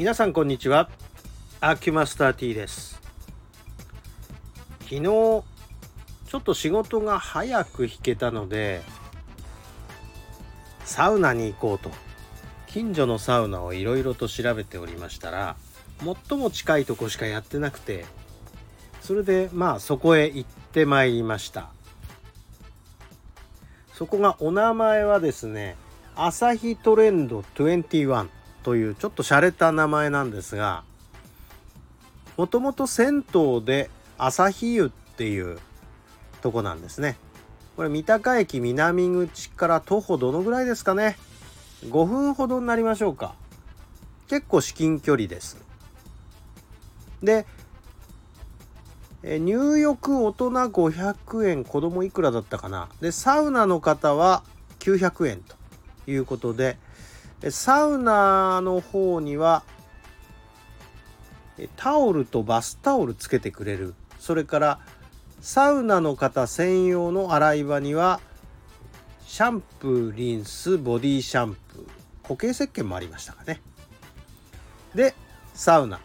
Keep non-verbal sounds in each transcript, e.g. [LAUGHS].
皆さんこんにちは。アキュマスター T です。昨日ちょっと仕事が早く引けたのでサウナに行こうと。近所のサウナをいろいろと調べておりましたら最も近いとこしかやってなくてそれでまあそこへ行ってまいりました。そこがお名前はですね朝日トレンド21というちょっと洒落た名前なんですがもともと銭湯で朝日湯っていうとこなんですね。これ三鷹駅南口から徒歩どのぐらいですかね。5分ほどになりましょうか。結構至近距離です。で入浴大人500円子供いくらだったかな。でサウナの方は900円ということでサウナの方にはタオルとバスタオルつけてくれる。それからサウナの方専用の洗い場にはシャンプーリンスボディシャンプー。固形石鹸もありましたかね。でサウナ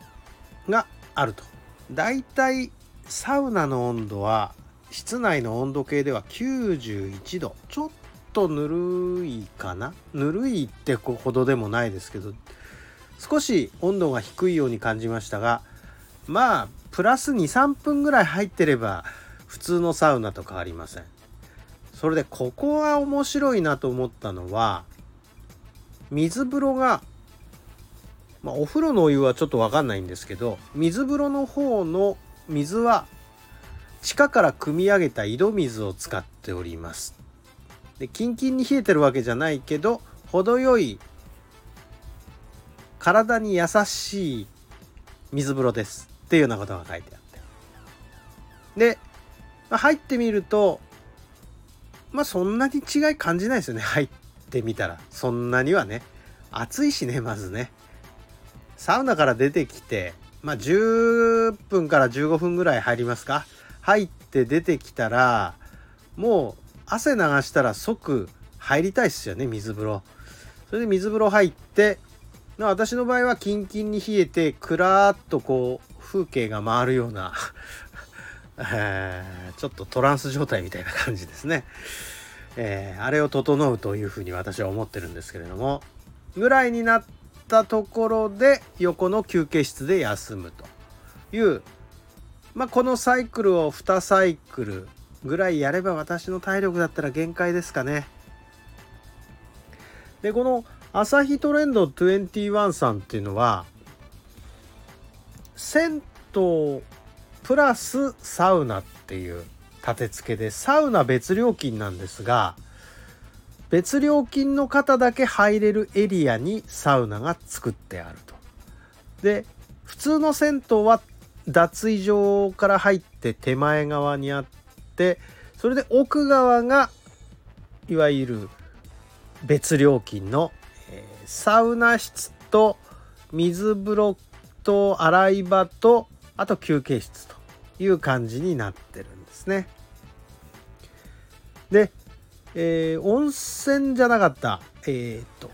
があると。だいたいサウナの温度は室内の温度計では91度。ちょっとぬるいかな？ぬるいってほどでもないですけど少し温度が低いように感じましたがまあプラス23分ぐらい入ってれば普通のサウナと変わりません。それでここが面白いなと思ったのは水風呂がまあ、お風呂のお湯はちょっと分かんないんですけど水風呂の方の水は地下から汲み上げた井戸水を使っております。でキンキンに冷えてるわけじゃないけど程よい体に優しい水風呂です。っていうようなことが書いてあって。で、まあ、入ってみるとまあそんなに違い感じないですよね。入ってみたら。そんなにはね。暑いしねまずね。サウナから出てきてまあ10分から15分ぐらい入りますか。入って出てきたらもう汗流したら即入りたいっすよね水風呂。それで水風呂入って私の場合はキンキンに冷えてくらーっとこう風景が回るような [LAUGHS] えー、ちょっとトランス状態みたいな感じですね、えー、あれを整うというふうに私は思ってるんですけれどもぐらいになったところで横の休憩室で休むというまあこのサイクルを2サイクルぐらいやれば私の体力だったら限界ですかね。でこの朝日トレンド21さんっていうのは銭湯プラスサウナっていう立て付けでサウナ別料金なんですが別料金の方だけ入れるエリアにサウナが作ってあると。で普通の銭湯は脱衣場から入って手前側にあってそれで奥側がいわゆる別料金の、えー、サウナ室と水風呂と洗い場とあと休憩室という感じになってるんですね。で、えー、温泉じゃなかったえー、っと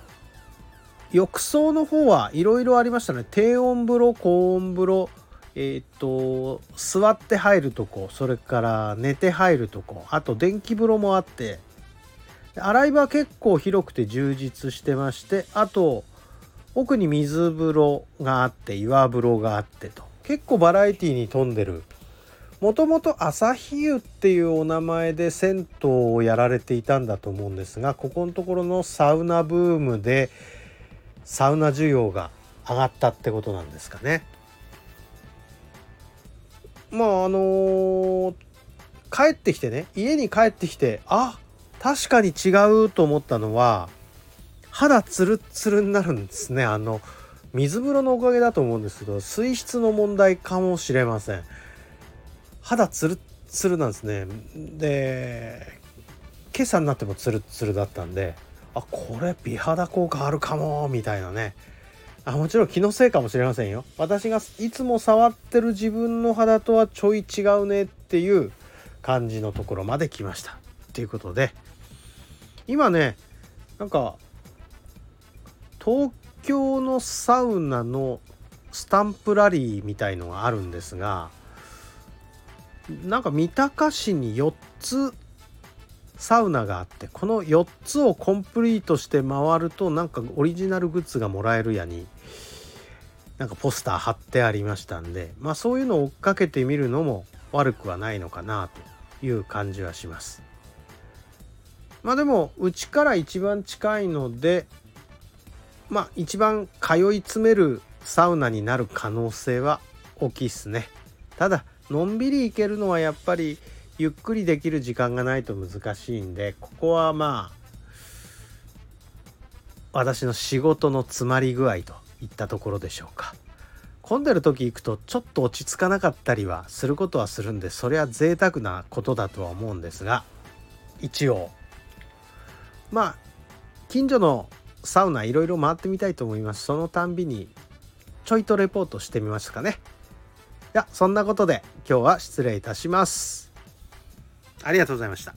浴槽の方はいろいろありましたね低温風呂高温風呂えっ、と座って入るとこそれから寝て入るとこあと電気風呂もあって洗い場結構広くて充実してましてあと奥に水風呂があって岩風呂があってと結構バラエティーに富んでるもともと朝日湯っていうお名前で銭湯をやられていたんだと思うんですがここのところのサウナブームでサウナ需要が上がったってことなんですかね。まああのー、帰ってきてね家に帰ってきてあ確かに違うと思ったのは肌ツルツルになるんですね。あの水風呂のおかげだと思うんですけど水質の問題かもしれません。肌ツルツルなんですね。で今朝になってもツルツルだったんであこれ美肌効果あるかもみたいなね。あもちろん気のせいかもしれませんよ。私がいつも触ってる自分の肌とはちょい違うねっていう感じのところまで来ました。ということで。今ねなんか東京のサウナのスタンプラリーみたいのがあるんですがなんか三鷹市に4つサウナがあってこの4つをコンプリートして回るとなんかオリジナルグッズがもらえるやになんかポスター貼ってありましたんでまあそういうのを追っかけてみるのも悪くはないのかなという感じはします。まあでもうちから一番近いのでまあ一番通い詰めるサウナになる可能性は大きいっすね。ただのんびり行けるのはやっぱりゆっくりできる時間がないと難しいんでここはまあ私の仕事の詰まり具合といったところでしょうか。混んでる時行くとちょっと落ち着かなかったりはすることはするんでそれは贅沢なことだとは思うんですが一応。まあ近所のサウナいろいろ回ってみたいと思います。そのたんびにちょいとレポートしてみますかね。いやそんなことで今日は失礼いたします。ありがとうございました。